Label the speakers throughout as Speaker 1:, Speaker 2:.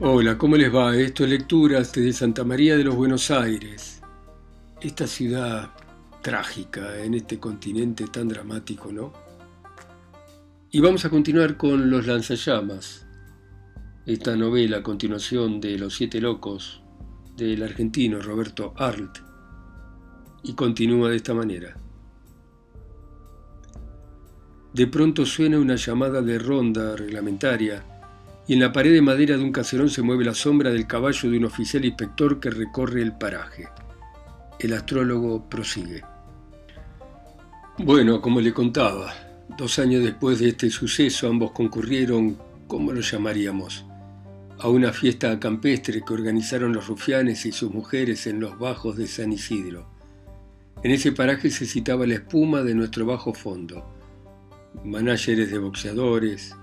Speaker 1: Hola, ¿cómo les va? Esto es Lecturas desde Santa María de los Buenos Aires. Esta ciudad trágica en este continente tan dramático, ¿no? Y vamos a continuar con Los Lanzallamas, esta novela a continuación de Los Siete Locos del argentino Roberto Arlt. Y continúa de esta manera. De pronto suena una llamada de ronda reglamentaria y en la pared de madera de un caserón se mueve la sombra del caballo de un oficial inspector que recorre el paraje. El astrólogo prosigue. Bueno, como le contaba, dos años después de este suceso ambos concurrieron, ¿cómo lo llamaríamos? A una fiesta campestre que organizaron los rufianes y sus mujeres en los bajos de San Isidro. En ese paraje se citaba la espuma de nuestro bajo fondo. Manágeres de boxeadores,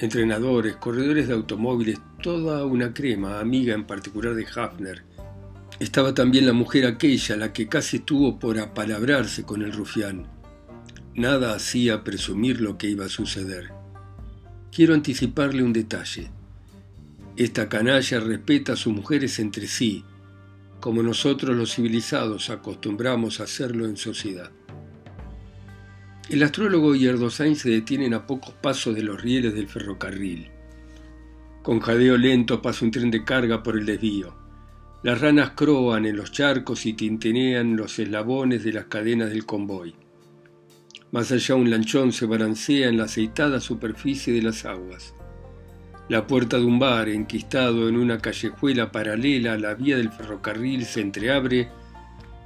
Speaker 1: entrenadores, corredores de automóviles, toda una crema, amiga en particular de Hafner. Estaba también la mujer aquella, la que casi estuvo por apalabrarse con el rufián. Nada hacía presumir lo que iba a suceder. Quiero anticiparle un detalle. Esta canalla respeta a sus mujeres entre sí, como nosotros los civilizados acostumbramos a hacerlo en sociedad. El astrólogo y Erdosain se detienen a pocos pasos de los rieles del ferrocarril. Con jadeo lento pasa un tren de carga por el desvío. Las ranas croan en los charcos y tintinean los eslabones de las cadenas del convoy. Más allá un lanchón se balancea en la aceitada superficie de las aguas. La puerta de un bar, enquistado en una callejuela paralela a la vía del ferrocarril, se entreabre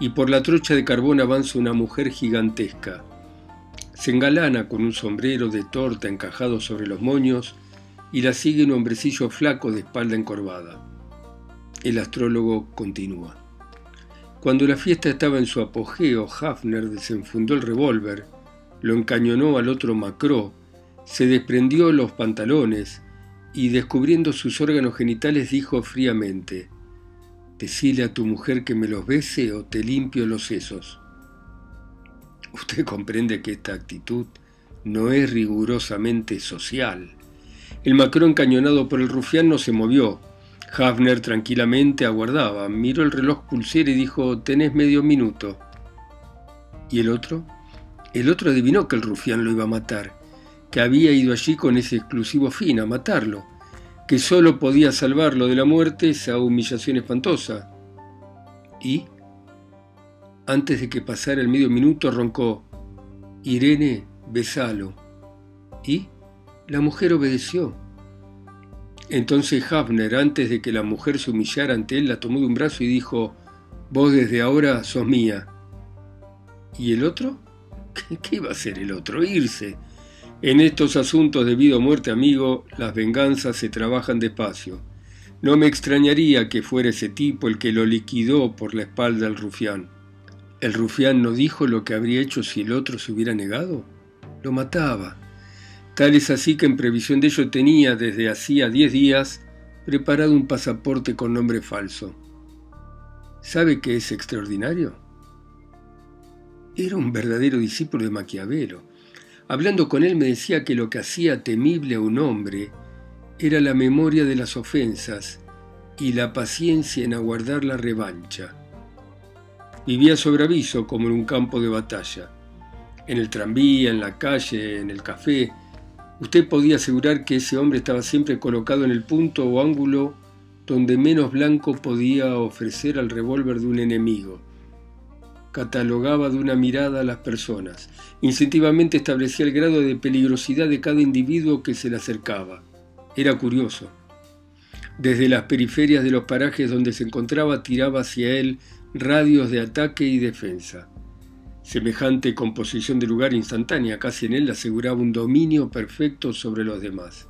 Speaker 1: y por la trocha de carbón avanza una mujer gigantesca, se engalana con un sombrero de torta encajado sobre los moños y la sigue un hombrecillo flaco de espalda encorvada. El astrólogo continúa. Cuando la fiesta estaba en su apogeo, Hafner desenfundó el revólver, lo encañonó al otro Macro, se desprendió los pantalones y descubriendo sus órganos genitales dijo fríamente, Decile a tu mujer que me los bese o te limpio los sesos. Usted comprende que esta actitud no es rigurosamente social. El Macron encañonado por el rufián no se movió. Hafner tranquilamente aguardaba, miró el reloj pulsera y dijo, tenés medio minuto. ¿Y el otro? El otro adivinó que el rufián lo iba a matar, que había ido allí con ese exclusivo fin, a matarlo, que solo podía salvarlo de la muerte esa humillación espantosa. ¿Y? Antes de que pasara el medio minuto roncó, Irene, besalo. Y la mujer obedeció. Entonces Hafner, antes de que la mujer se humillara ante él, la tomó de un brazo y dijo, Vos desde ahora sos mía. ¿Y el otro? ¿Qué, iba a hacer el otro? Irse. En estos asuntos de vida o muerte, amigo, las venganzas se trabajan despacio. No me extrañaría que fuera ese tipo el que lo liquidó por la espalda al rufián. ¿El rufián no dijo lo que habría hecho si el otro se hubiera negado? Lo mataba. Tal es así que en previsión de ello tenía desde hacía diez días preparado un pasaporte con nombre falso. ¿Sabe qué es extraordinario? Era un verdadero discípulo de Maquiavelo. Hablando con él me decía que lo que hacía temible a un hombre era la memoria de las ofensas y la paciencia en aguardar la revancha. Vivía sobre aviso como en un campo de batalla. En el tranvía, en la calle, en el café, usted podía asegurar que ese hombre estaba siempre colocado en el punto o ángulo donde menos blanco podía ofrecer al revólver de un enemigo. Catalogaba de una mirada a las personas. Instintivamente establecía el grado de peligrosidad de cada individuo que se le acercaba. Era curioso. Desde las periferias de los parajes donde se encontraba tiraba hacia él radios de ataque y defensa. Semejante composición de lugar instantánea casi en él aseguraba un dominio perfecto sobre los demás.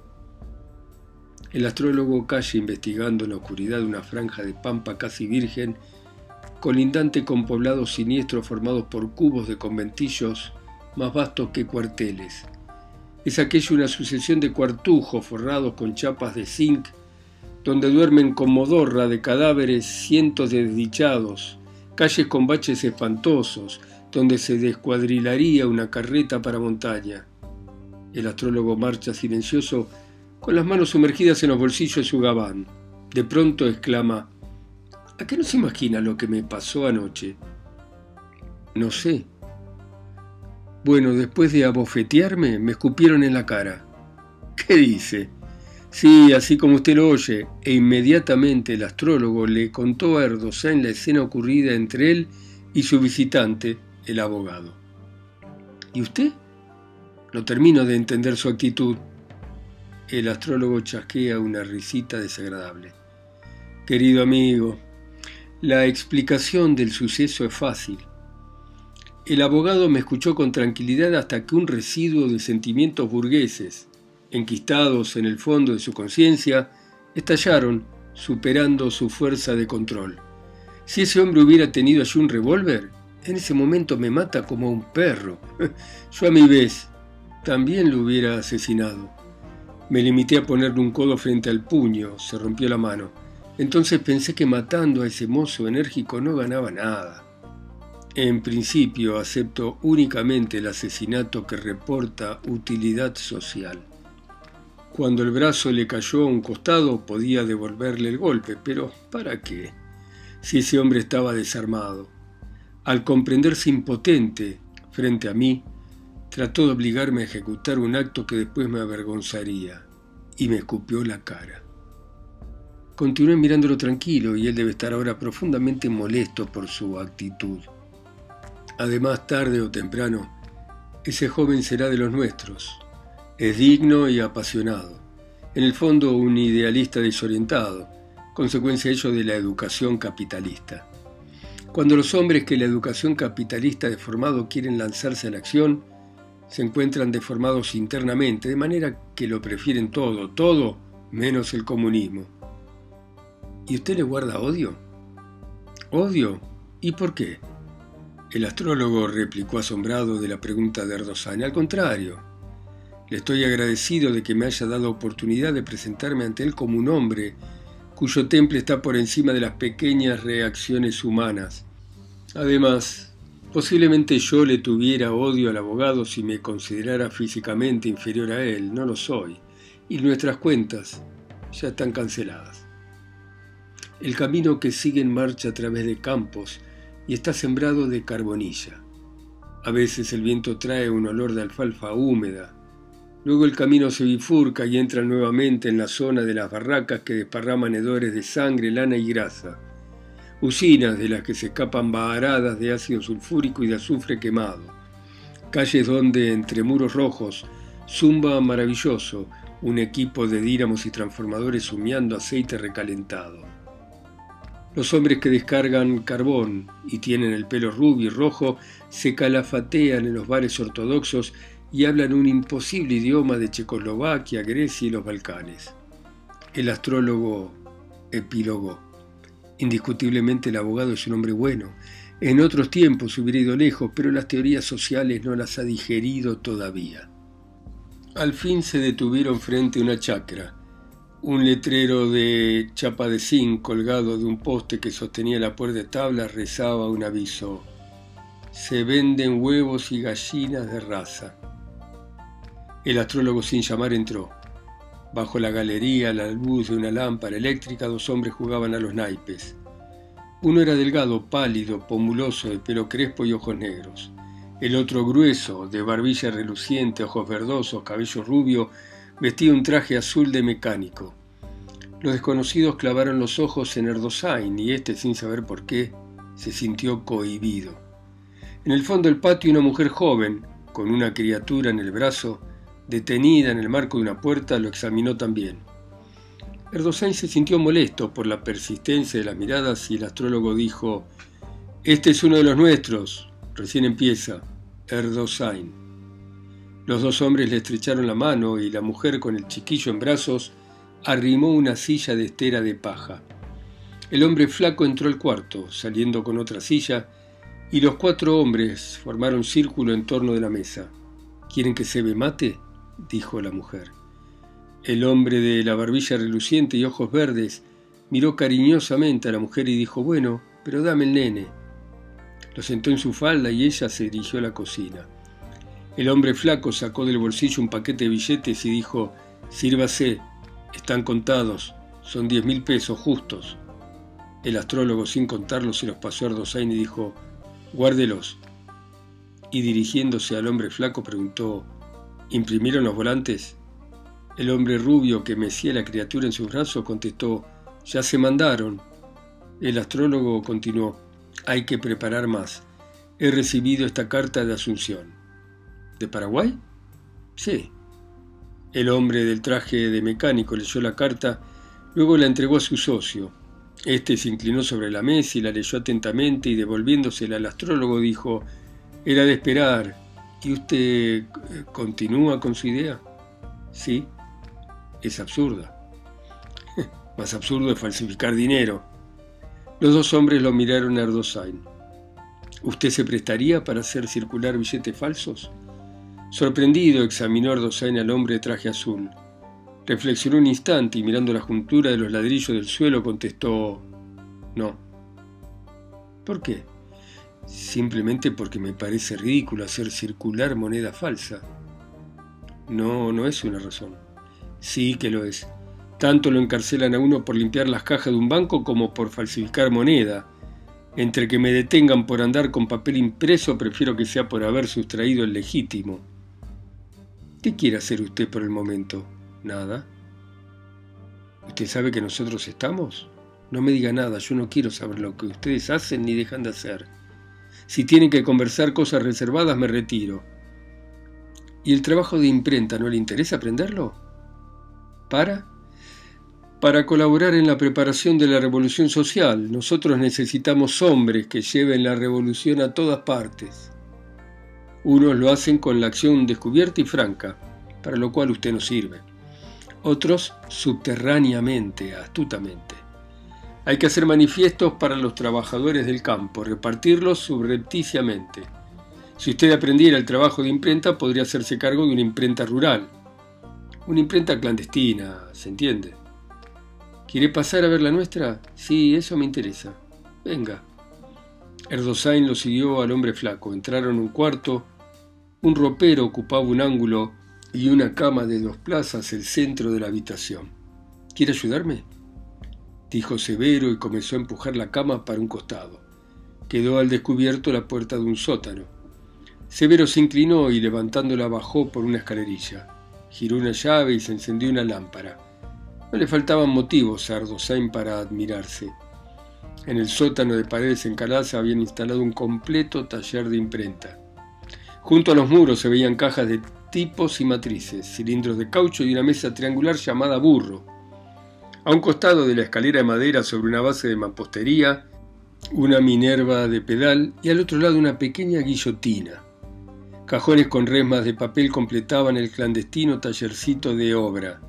Speaker 1: El astrólogo calle investigando en la oscuridad una franja de pampa casi virgen, colindante con poblados siniestros formados por cubos de conventillos más vastos que cuarteles. Es aquella una sucesión de cuartujos forrados con chapas de zinc donde duermen con modorra de cadáveres cientos de desdichados, calles con baches espantosos, donde se descuadrilaría una carreta para montaña. El astrólogo marcha silencioso con las manos sumergidas en los bolsillos de su gabán. De pronto exclama, ¿A qué no se imagina lo que me pasó anoche? No sé. Bueno, después de abofetearme, me escupieron en la cara. ¿Qué dice? Sí, así como usted lo oye, e inmediatamente el astrólogo le contó a en la escena ocurrida entre él y su visitante, el abogado. ¿Y usted? No termino de entender su actitud. El astrólogo chasquea una risita desagradable. Querido amigo, la explicación del suceso es fácil. El abogado me escuchó con tranquilidad hasta que un residuo de sentimientos burgueses, enquistados en el fondo de su conciencia, estallaron, superando su fuerza de control. Si ese hombre hubiera tenido allí un revólver, en ese momento me mata como un perro. Yo a mi vez también lo hubiera asesinado. Me limité a ponerle un codo frente al puño, se rompió la mano. Entonces pensé que matando a ese mozo enérgico no ganaba nada. En principio acepto únicamente el asesinato que reporta utilidad social. Cuando el brazo le cayó a un costado podía devolverle el golpe, pero ¿para qué? Si ese hombre estaba desarmado. Al comprenderse impotente frente a mí, trató de obligarme a ejecutar un acto que después me avergonzaría, y me escupió la cara. Continué mirándolo tranquilo y él debe estar ahora profundamente molesto por su actitud. Además, tarde o temprano, ese joven será de los nuestros. Es digno y apasionado. En el fondo, un idealista desorientado, consecuencia ello de la educación capitalista. Cuando los hombres que la educación capitalista deformado quieren lanzarse a la acción, se encuentran deformados internamente, de manera que lo prefieren todo, todo menos el comunismo. ¿Y usted le guarda odio? ¿Odio? ¿Y por qué? El astrólogo replicó asombrado de la pregunta de Erdosán. Al contrario, le estoy agradecido de que me haya dado oportunidad de presentarme ante él como un hombre cuyo temple está por encima de las pequeñas reacciones humanas. Además, posiblemente yo le tuviera odio al abogado si me considerara físicamente inferior a él, no lo soy, y nuestras cuentas ya están canceladas. El camino que sigue en marcha a través de campos y está sembrado de carbonilla. A veces el viento trae un olor de alfalfa húmeda. Luego el camino se bifurca y entra nuevamente en la zona de las barracas que desparraman hedores de sangre, lana y grasa. Usinas de las que se escapan baharadas de ácido sulfúrico y de azufre quemado. Calles donde, entre muros rojos, zumba maravilloso un equipo de dínamos y transformadores humeando aceite recalentado. Los hombres que descargan carbón y tienen el pelo rubio y rojo se calafatean en los bares ortodoxos y hablan un imposible idioma de Checoslovaquia, Grecia y los Balcanes. El astrólogo epílogo. Indiscutiblemente el abogado es un hombre bueno. En otros tiempos hubiera ido lejos, pero las teorías sociales no las ha digerido todavía. Al fin se detuvieron frente a una chacra un letrero de chapa de zinc colgado de un poste que sostenía la puerta de tabla rezaba un aviso. Se venden huevos y gallinas de raza. El astrólogo sin llamar entró. Bajo la galería, la luz de una lámpara eléctrica, dos hombres jugaban a los naipes. Uno era delgado, pálido, pomuloso, de pelo crespo y ojos negros. El otro grueso, de barbilla reluciente, ojos verdosos, cabello rubio, Vestía un traje azul de mecánico. Los desconocidos clavaron los ojos en Erdosain y éste, sin saber por qué, se sintió cohibido. En el fondo del patio una mujer joven, con una criatura en el brazo, detenida en el marco de una puerta, lo examinó también. Erdosain se sintió molesto por la persistencia de las miradas y el astrólogo dijo, Este es uno de los nuestros, recién empieza, Erdosain. Los dos hombres le estrecharon la mano y la mujer con el chiquillo en brazos arrimó una silla de estera de paja. El hombre flaco entró al cuarto, saliendo con otra silla, y los cuatro hombres formaron círculo en torno de la mesa. ¿Quieren que se me mate? Dijo la mujer. El hombre de la barbilla reluciente y ojos verdes miró cariñosamente a la mujer y dijo, bueno, pero dame el nene. Lo sentó en su falda y ella se dirigió a la cocina. El hombre flaco sacó del bolsillo un paquete de billetes y dijo, sírvase, Están contados, son diez mil pesos justos. El astrólogo, sin contarlos, se los pasó a Ardosain y dijo, guárdelos. Y dirigiéndose al hombre flaco preguntó, ¿imprimieron los volantes? El hombre rubio que mecía la criatura en sus brazos contestó, ya se mandaron. El astrólogo continuó, hay que preparar más. He recibido esta carta de Asunción. ¿De Paraguay? Sí. El hombre del traje de mecánico leyó la carta, luego la entregó a su socio. Este se inclinó sobre la mesa y la leyó atentamente y devolviéndosela al astrólogo dijo, era de esperar. ¿Y usted eh, continúa con su idea? Sí, es absurda. Más absurdo es falsificar dinero. Los dos hombres lo miraron a Erdosain. ¿Usted se prestaría para hacer circular billetes falsos? Sorprendido examinó Erdosain al hombre de traje azul. Reflexionó un instante y mirando la juntura de los ladrillos del suelo contestó, no. ¿Por qué? Simplemente porque me parece ridículo hacer circular moneda falsa. No, no es una razón. Sí que lo es. Tanto lo encarcelan a uno por limpiar las cajas de un banco como por falsificar moneda. Entre que me detengan por andar con papel impreso, prefiero que sea por haber sustraído el legítimo. ¿Qué quiere hacer usted por el momento? Nada. ¿Usted sabe que nosotros estamos? No me diga nada, yo no quiero saber lo que ustedes hacen ni dejan de hacer. Si tienen que conversar cosas reservadas, me retiro. ¿Y el trabajo de imprenta no le interesa aprenderlo? ¿Para? Para colaborar en la preparación de la revolución social, nosotros necesitamos hombres que lleven la revolución a todas partes. Unos lo hacen con la acción descubierta y franca, para lo cual usted no sirve otros subterráneamente, astutamente. Hay que hacer manifiestos para los trabajadores del campo, repartirlos subrepticiamente. Si usted aprendiera el trabajo de imprenta, podría hacerse cargo de una imprenta rural. Una imprenta clandestina, ¿se entiende? ¿Quiere pasar a ver la nuestra? Sí, eso me interesa. Venga. Erdosain lo siguió al hombre flaco. Entraron en un cuarto. Un ropero ocupaba un ángulo y una cama de dos plazas el centro de la habitación. ¿Quiere ayudarme? Dijo Severo y comenzó a empujar la cama para un costado. Quedó al descubierto la puerta de un sótano. Severo se inclinó y levantándola bajó por una escalerilla. Giró una llave y se encendió una lámpara. No le faltaban motivos a Ardosain para admirarse. En el sótano de paredes encaladas habían instalado un completo taller de imprenta. Junto a los muros se veían cajas de tipos y matrices, cilindros de caucho y una mesa triangular llamada burro. A un costado de la escalera de madera sobre una base de mampostería, una minerva de pedal y al otro lado una pequeña guillotina. Cajones con resmas de papel completaban el clandestino tallercito de obra.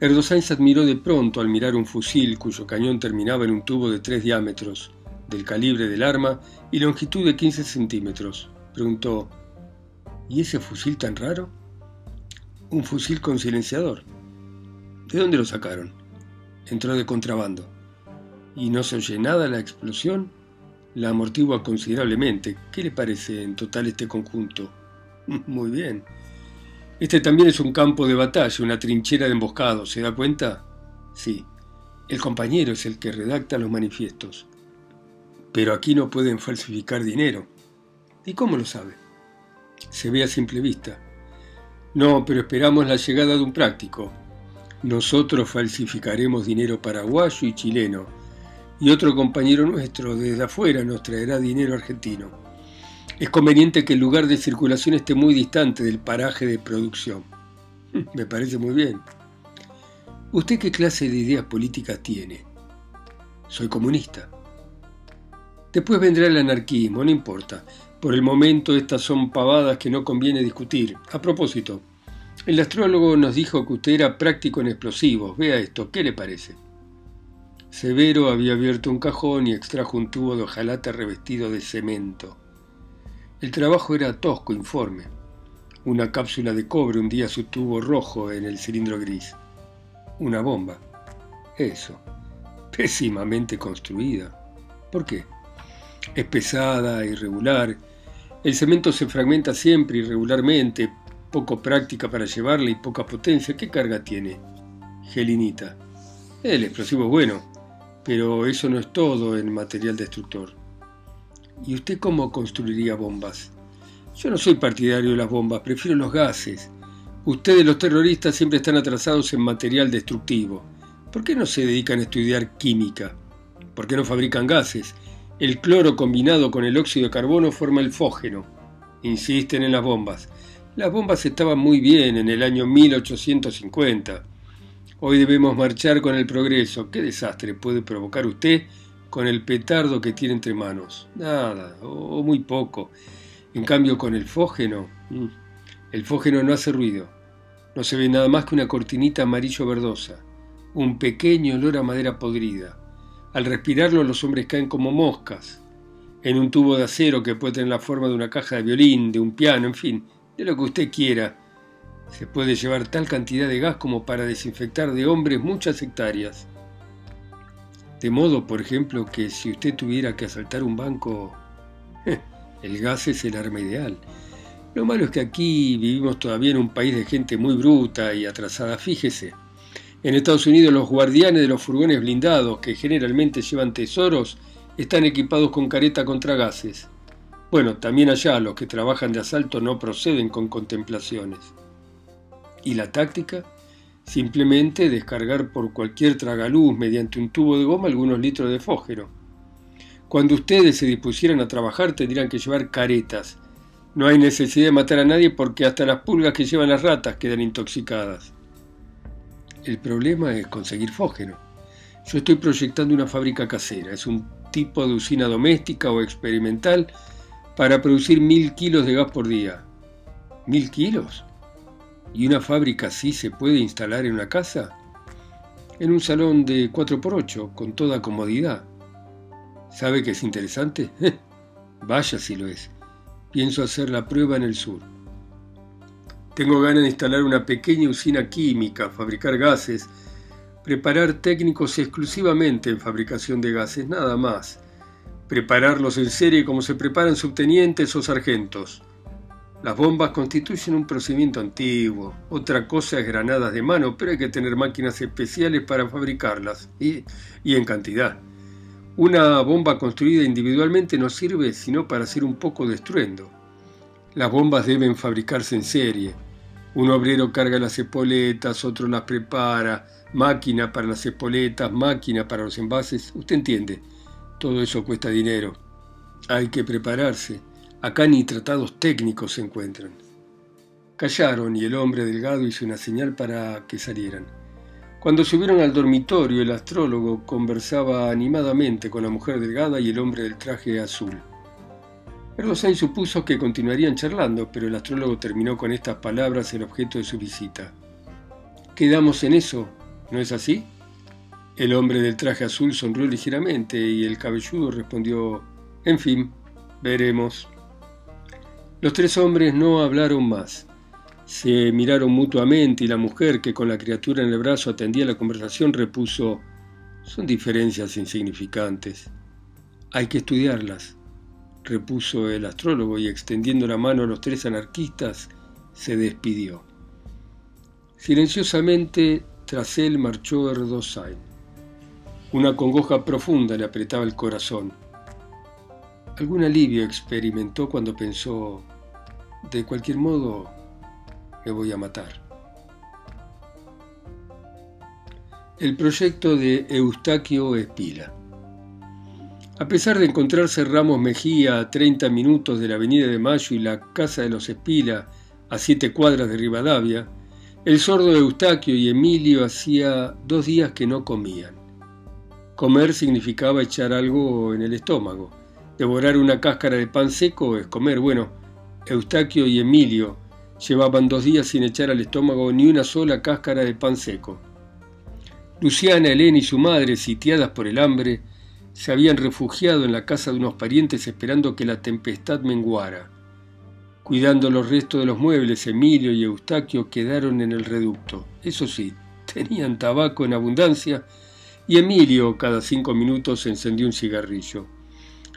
Speaker 1: Erdosain se admiró de pronto al mirar un fusil cuyo cañón terminaba en un tubo de tres diámetros, del calibre del arma y longitud de 15 centímetros. Preguntó, ¿Y ese fusil tan raro? Un fusil con silenciador. ¿De dónde lo sacaron? Entró de contrabando. ¿Y no se oye nada la explosión? La amortigua considerablemente. ¿Qué le parece en total este conjunto? Muy bien. Este también es un campo de batalla, una trinchera de emboscados, ¿se da cuenta? Sí. El compañero es el que redacta los manifiestos. Pero aquí no pueden falsificar dinero. ¿Y cómo lo sabe? se ve a simple vista. No, pero esperamos la llegada de un práctico. Nosotros falsificaremos dinero paraguayo y chileno, y otro compañero nuestro desde afuera nos traerá dinero argentino. Es conveniente que el lugar de circulación esté muy distante del paraje de producción. Me parece muy bien. ¿Usted qué clase de ideas políticas tiene? Soy comunista. Después vendrá el anarquismo, no importa. Por el momento estas son pavadas que no conviene discutir. A propósito, el astrólogo nos dijo que usted era práctico en explosivos. Vea esto, ¿qué le parece? Severo había abierto un cajón y extrajo un tubo de hojalata revestido de cemento. El trabajo era tosco, informe. Una cápsula de cobre hundía su tubo rojo en el cilindro gris. Una bomba. Eso. Pésimamente construida. ¿Por qué? Es pesada, irregular el cemento se fragmenta siempre irregularmente, poco práctica para llevarla y poca potencia. ¿Qué carga tiene? Gelinita. El explosivo es bueno, pero eso no es todo en material destructor. ¿Y usted cómo construiría bombas? Yo no soy partidario de las bombas, prefiero los gases. Ustedes los terroristas siempre están atrasados en material destructivo. ¿Por qué no se dedican a estudiar química? ¿Por qué no fabrican gases? El cloro combinado con el óxido de carbono forma el fógeno. Insisten en las bombas. Las bombas estaban muy bien en el año 1850. Hoy debemos marchar con el progreso. ¿Qué desastre puede provocar usted con el petardo que tiene entre manos? Nada, o muy poco. En cambio, con el fógeno, mm, el fógeno no hace ruido. No se ve nada más que una cortinita amarillo verdosa, un pequeño olor a madera podrida. Al respirarlo los hombres caen como moscas, en un tubo de acero que puede tener la forma de una caja de violín, de un piano, en fin, de lo que usted quiera. Se puede llevar tal cantidad de gas como para desinfectar de hombres muchas hectáreas. De modo, por ejemplo, que si usted tuviera que asaltar un banco, el gas es el arma ideal. Lo malo es que aquí vivimos todavía en un país de gente muy bruta y atrasada, fíjese. En Estados Unidos los guardianes de los furgones blindados, que generalmente llevan tesoros, están equipados con careta contra gases. Bueno, también allá los que trabajan de asalto no proceden con contemplaciones. ¿Y la táctica? Simplemente descargar por cualquier tragaluz mediante un tubo de goma algunos litros de fósforo. Cuando ustedes se dispusieran a trabajar tendrían que llevar caretas. No hay necesidad de matar a nadie porque hasta las pulgas que llevan las ratas quedan intoxicadas. El problema es conseguir fógeno. Yo estoy proyectando una fábrica casera. Es un tipo de usina doméstica o experimental para producir mil kilos de gas por día. ¿Mil kilos? ¿Y una fábrica así se puede instalar en una casa? En un salón de 4x8, con toda comodidad. ¿Sabe que es interesante? Vaya si lo es. Pienso hacer la prueba en el sur. Tengo ganas de instalar una pequeña usina química, fabricar gases, preparar técnicos exclusivamente en fabricación de gases, nada más. Prepararlos en serie como se preparan subtenientes o sargentos. Las bombas constituyen un procedimiento antiguo. Otra cosa es granadas de mano, pero hay que tener máquinas especiales para fabricarlas, y, en cantidad. Una bomba construida individualmente no sirve sino para hacer un poco de estruendo. Las bombas deben fabricarse en serie un obrero carga las espoletas, otro las prepara, máquina para las espoletas, máquina para los envases. Usted entiende, todo eso cuesta dinero. Hay que prepararse. Acá ni tratados técnicos se encuentran. Callaron y el hombre delgado hizo una señal para que salieran. Cuando subieron al dormitorio, el astrólogo conversaba animadamente con la mujer delgada y el hombre del traje azul. Erdosain supuso que continuarían charlando, pero el astrólogo terminó con estas palabras el objeto de su visita. Quedamos en eso, ¿no es así? El hombre del traje azul sonrió ligeramente y el cabelludo respondió, en fin, veremos. Los tres hombres no hablaron más. Se miraron mutuamente y la mujer, que con la criatura en el brazo atendía la conversación, repuso, son diferencias insignificantes. Hay que estudiarlas repuso el astrólogo y extendiendo la mano a los tres anarquistas, se despidió. Silenciosamente tras él marchó Erdosain. Una congoja profunda le apretaba el corazón. Algún alivio experimentó cuando pensó, de cualquier modo, me voy a matar. El proyecto de Eustaquio Espila. A pesar de encontrarse Ramos Mejía a 30 minutos de la Avenida de Mayo y la Casa de los Espila a siete cuadras de Rivadavia, el sordo Eustaquio y Emilio hacía dos días que no comían. Comer significaba echar algo en el estómago. Devorar una cáscara de pan seco es comer. Bueno, Eustaquio y Emilio llevaban dos días sin echar al estómago ni una sola cáscara de pan seco. Luciana, Elena y su madre, sitiadas por el hambre, se habían refugiado en la casa de unos parientes esperando que la tempestad menguara. Cuidando los restos de los muebles, Emilio y Eustaquio quedaron en el reducto. Eso sí, tenían tabaco en abundancia y Emilio cada cinco minutos encendió un cigarrillo.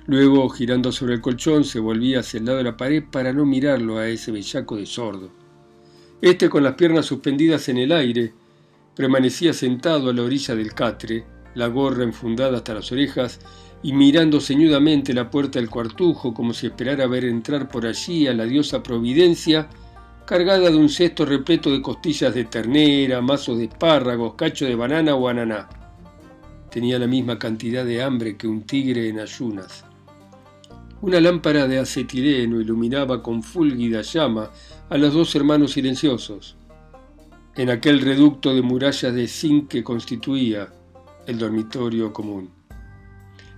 Speaker 1: Luego, girando sobre el colchón, se volvía hacia el lado de la pared para no mirarlo a ese bellaco de sordo. Este, con las piernas suspendidas en el aire, permanecía sentado a la orilla del catre, la gorra enfundada hasta las orejas, y mirando ceñudamente la puerta del cuartujo como si esperara ver entrar por allí a la diosa Providencia, cargada de un cesto repleto de costillas de ternera, mazos de espárragos, cacho de banana o ananá. Tenía la misma cantidad de hambre que un tigre en ayunas. Una lámpara de acetileno iluminaba con fúlgida llama a los dos hermanos silenciosos, en aquel reducto de murallas de zinc que constituía el dormitorio común.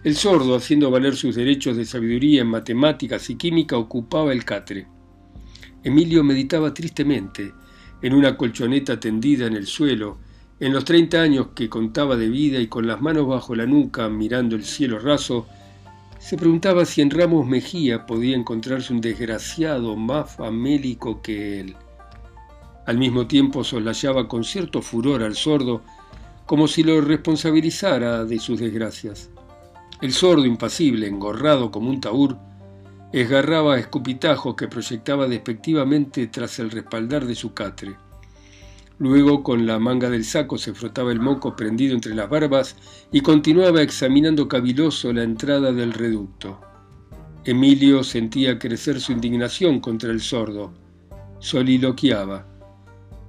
Speaker 1: El sordo, haciendo valer sus derechos de sabiduría en matemáticas y química, ocupaba el catre. Emilio meditaba tristemente, en una colchoneta tendida en el suelo, en los treinta años que contaba de vida y con las manos bajo la nuca mirando el cielo raso, se preguntaba si en Ramos Mejía podía encontrarse un desgraciado más famélico que él. Al mismo tiempo soslayaba con cierto furor al sordo, como si lo responsabilizara de sus desgracias. El sordo, impasible, engorrado como un taur, esgarraba escupitajos que proyectaba despectivamente tras el respaldar de su catre. Luego, con la manga del saco, se frotaba el moco prendido entre las barbas y continuaba examinando caviloso la entrada del reducto. Emilio sentía crecer su indignación contra el sordo. Soliloquiaba.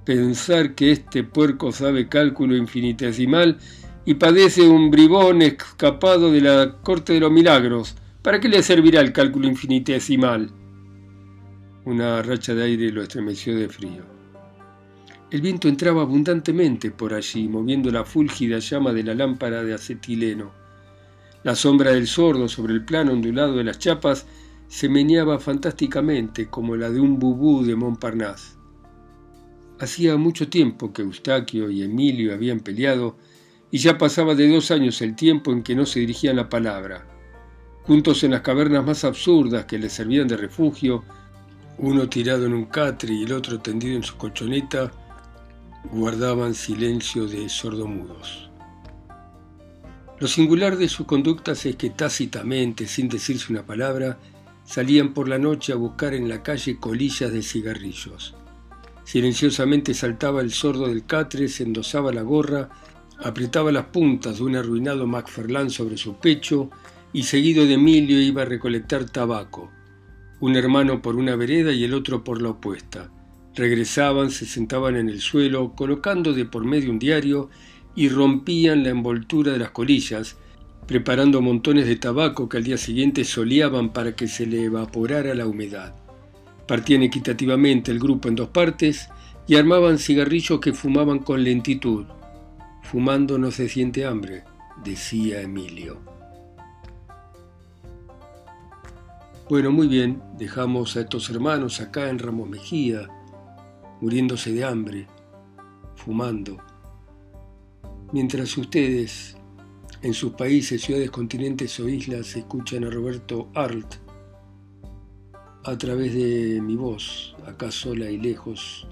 Speaker 1: Pensar que este puerco sabe cálculo infinitesimal y padece un bribón escapado de la corte de los milagros. ¿Para qué le servirá el cálculo infinitesimal? Una racha de aire lo estremeció de frío. El viento entraba abundantemente por allí, moviendo la fúlgida llama de la lámpara de acetileno. La sombra del sordo sobre el plano ondulado de las chapas se meneaba fantásticamente como la de un bubú de Montparnasse. Hacía mucho tiempo que Eustaquio y Emilio habían peleado y ya pasaba de dos años el tiempo en que no se dirigían la palabra. Juntos en las cavernas más absurdas que les servían de refugio, uno tirado en un catre y el otro tendido en su colchoneta, guardaban silencio de sordomudos. Lo singular de sus conductas es que tácitamente, sin decirse una palabra, salían por la noche a buscar en la calle colillas de cigarrillos. Silenciosamente saltaba el sordo del catre, se endosaba la gorra Apretaba las puntas de un arruinado Macferlán sobre su pecho y seguido de Emilio iba a recolectar tabaco, un hermano por una vereda y el otro por la opuesta. Regresaban, se sentaban en el suelo, colocando de por medio un diario y rompían la envoltura de las colillas, preparando montones de tabaco que al día siguiente soleaban para que se le evaporara la humedad. Partían equitativamente el grupo en dos partes y armaban cigarrillos que fumaban con lentitud, Fumando no se siente hambre, decía Emilio. Bueno, muy bien, dejamos a estos hermanos acá en Ramos Mejía, muriéndose de hambre, fumando, mientras ustedes en sus países, ciudades, continentes o islas escuchan a Roberto Arlt a través de mi voz, acá sola y lejos,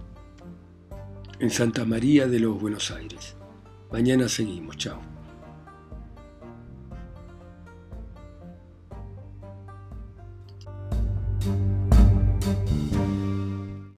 Speaker 1: en Santa María de los Buenos Aires. Mañana seguimos. Chao.